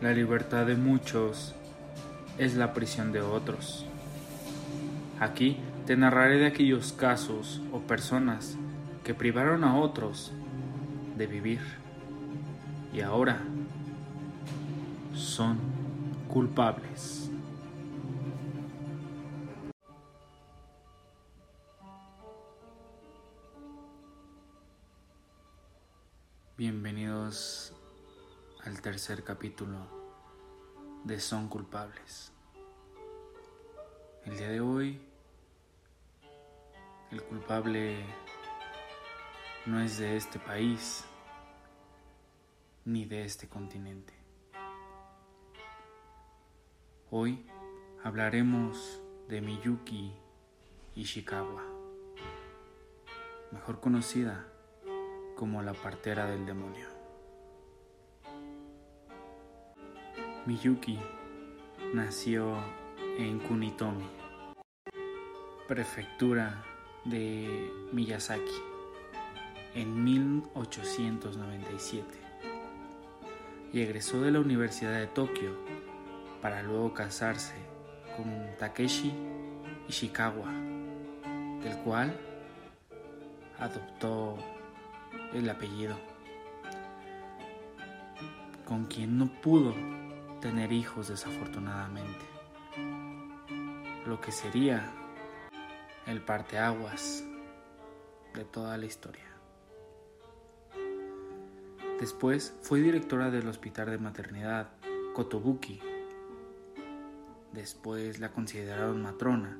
La libertad de muchos es la prisión de otros. Aquí te narraré de aquellos casos o personas que privaron a otros de vivir y ahora son culpables. Bienvenidos al tercer capítulo de Son culpables. El día de hoy el culpable no es de este país ni de este continente. Hoy hablaremos de Miyuki Ishikawa, mejor conocida como la partera del demonio. Miyuki nació en Kunitomi, prefectura de Miyazaki, en 1897 y egresó de la Universidad de Tokio para luego casarse con Takeshi Ishikawa, del cual adoptó el apellido, con quien no pudo tener hijos desafortunadamente, lo que sería el parteaguas de toda la historia. Después fue directora del Hospital de Maternidad Kotobuki. Después la consideraron matrona,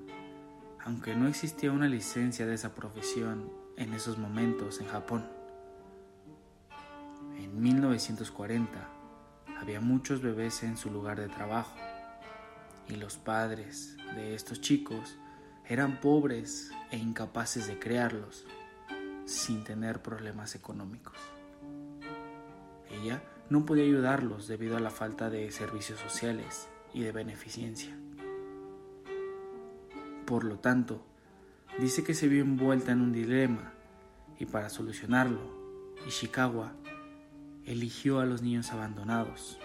aunque no existía una licencia de esa profesión en esos momentos en Japón. En 1940 había muchos bebés en su lugar de trabajo y los padres de estos chicos eran pobres e incapaces de crearlos sin tener problemas económicos. Ella no podía ayudarlos debido a la falta de servicios sociales y de beneficencia. Por lo tanto, dice que se vio envuelta en un dilema y para solucionarlo, Ishikawa eligió a los niños abandonados,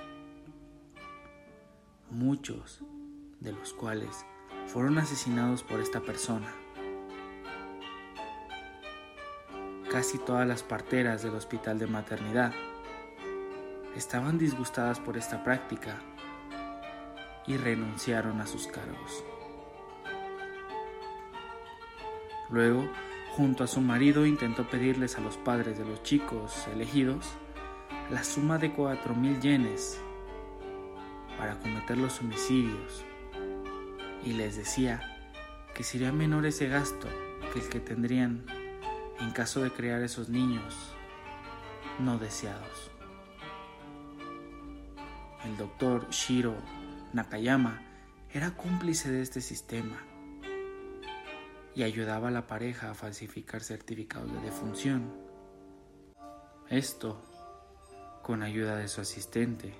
muchos de los cuales fueron asesinados por esta persona. Casi todas las parteras del hospital de maternidad estaban disgustadas por esta práctica y renunciaron a sus cargos. Luego, junto a su marido, intentó pedirles a los padres de los chicos elegidos la suma de cuatro mil yenes para cometer los homicidios y les decía que sería menor ese gasto que el que tendrían en caso de crear esos niños no deseados. El doctor Shiro Nakayama era cómplice de este sistema y ayudaba a la pareja a falsificar certificados de defunción. Esto con ayuda de su asistente,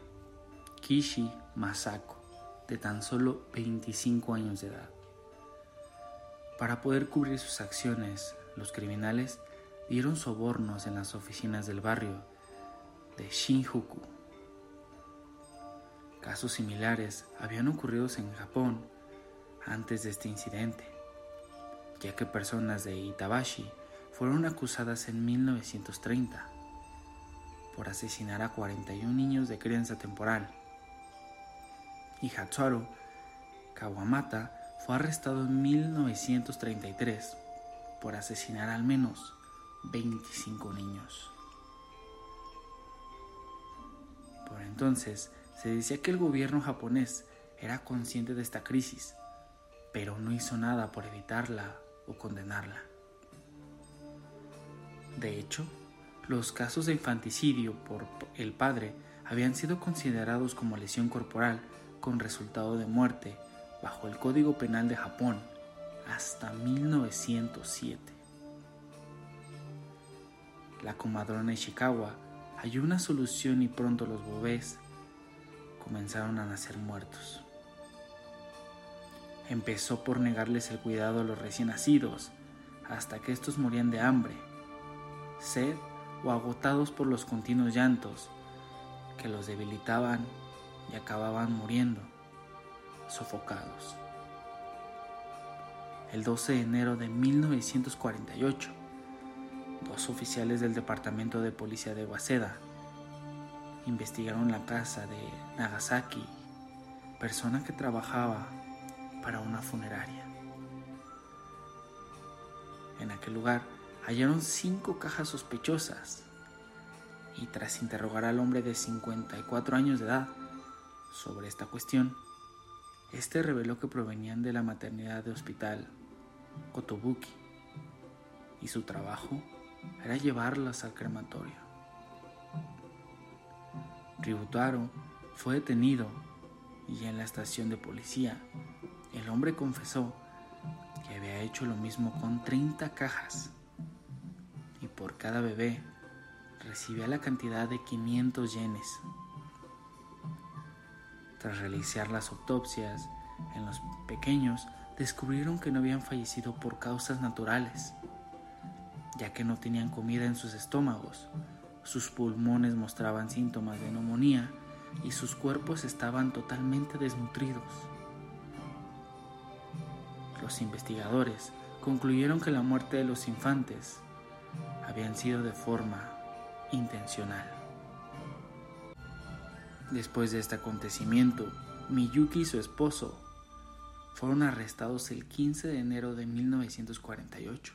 Kishi Masako, de tan solo 25 años de edad. Para poder cubrir sus acciones, los criminales dieron sobornos en las oficinas del barrio de Shinjuku Casos similares habían ocurrido en Japón antes de este incidente, ya que personas de Itabashi fueron acusadas en 1930 por asesinar a 41 niños de crianza temporal. Y Hatsuaro Kawamata fue arrestado en 1933 por asesinar al menos 25 niños. Por entonces, se decía que el gobierno japonés era consciente de esta crisis, pero no hizo nada por evitarla o condenarla. De hecho, los casos de infanticidio por el padre habían sido considerados como lesión corporal con resultado de muerte bajo el Código Penal de Japón hasta 1907. La comadrona Ishikawa halló una solución y pronto los bebés comenzaron a nacer muertos. Empezó por negarles el cuidado a los recién nacidos, hasta que estos morían de hambre, sed o agotados por los continuos llantos que los debilitaban y acababan muriendo, sofocados. El 12 de enero de 1948, dos oficiales del Departamento de Policía de Waseda investigaron la casa de Nagasaki, persona que trabajaba para una funeraria. En aquel lugar hallaron cinco cajas sospechosas y tras interrogar al hombre de 54 años de edad sobre esta cuestión, este reveló que provenían de la maternidad de hospital Kotobuki y su trabajo era llevarlas al crematorio. Ributaro fue detenido y en la estación de policía el hombre confesó que había hecho lo mismo con 30 cajas por cada bebé recibía la cantidad de 500 yenes. Tras realizar las autopsias en los pequeños, descubrieron que no habían fallecido por causas naturales, ya que no tenían comida en sus estómagos, sus pulmones mostraban síntomas de neumonía y sus cuerpos estaban totalmente desnutridos. Los investigadores concluyeron que la muerte de los infantes habían sido de forma intencional. Después de este acontecimiento, Miyuki y su esposo fueron arrestados el 15 de enero de 1948.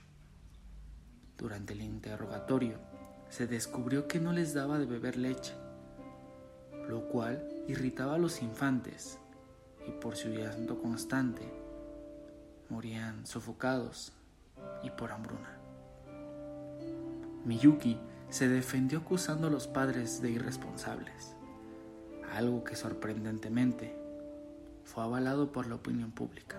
Durante el interrogatorio, se descubrió que no les daba de beber leche, lo cual irritaba a los infantes y por su llanto constante morían sofocados y por hambruna. Miyuki se defendió acusando a los padres de irresponsables, algo que sorprendentemente fue avalado por la opinión pública.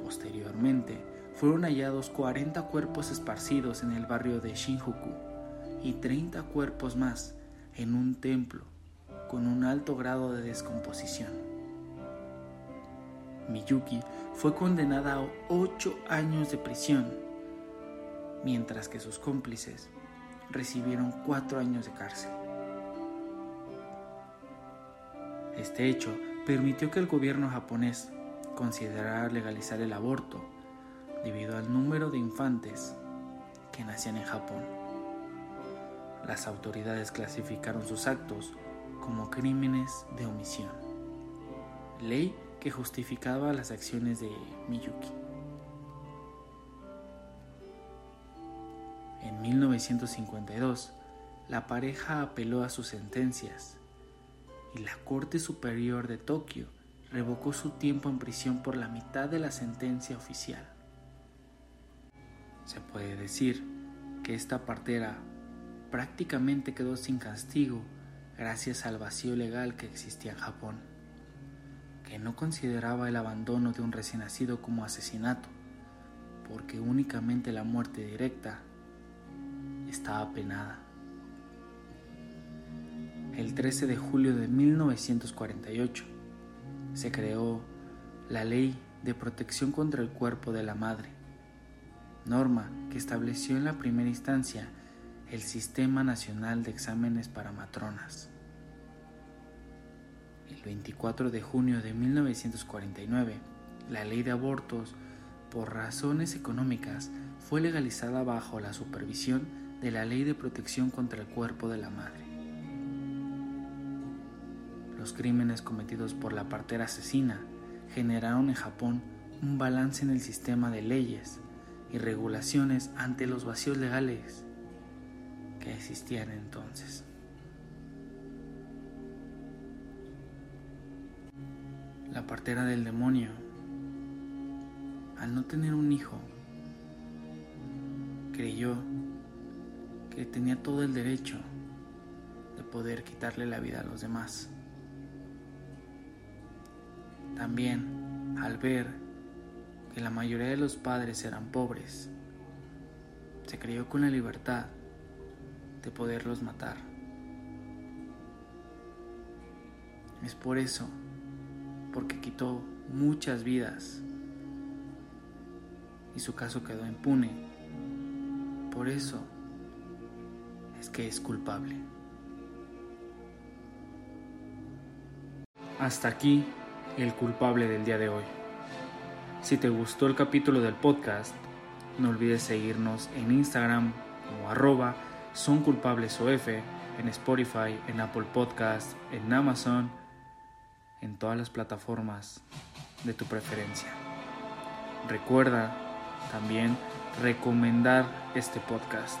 Posteriormente, fueron hallados 40 cuerpos esparcidos en el barrio de Shinjuku y 30 cuerpos más en un templo con un alto grado de descomposición. Miyuki fue condenada a 8 años de prisión, mientras que sus cómplices recibieron 4 años de cárcel. Este hecho permitió que el gobierno japonés considerara legalizar el aborto debido al número de infantes que nacían en Japón. Las autoridades clasificaron sus actos como crímenes de omisión, ley que justificaba las acciones de Miyuki. En 1952, la pareja apeló a sus sentencias y la Corte Superior de Tokio revocó su tiempo en prisión por la mitad de la sentencia oficial. Se puede decir que esta partera prácticamente quedó sin castigo gracias al vacío legal que existía en Japón, que no consideraba el abandono de un recién nacido como asesinato, porque únicamente la muerte directa estaba penada. El 13 de julio de 1948 se creó la Ley de Protección contra el Cuerpo de la Madre, norma que estableció en la primera instancia el Sistema Nacional de Exámenes para Matronas. El 24 de junio de 1949, la ley de abortos, por razones económicas, fue legalizada bajo la supervisión de la Ley de Protección contra el Cuerpo de la Madre. Los crímenes cometidos por la partera asesina generaron en Japón un balance en el sistema de leyes y regulaciones ante los vacíos legales que existían entonces. La partera del demonio, al no tener un hijo, creyó que tenía todo el derecho de poder quitarle la vida a los demás. También, al ver que la mayoría de los padres eran pobres, se creyó con la libertad de poderlos matar. Es por eso, porque quitó muchas vidas y su caso quedó impune. Por eso es que es culpable. Hasta aquí el culpable del día de hoy. Si te gustó el capítulo del podcast, no olvides seguirnos en Instagram como arroba en Spotify, en Apple Podcast, en Amazon, en todas las plataformas de tu preferencia. Recuerda también recomendar este podcast.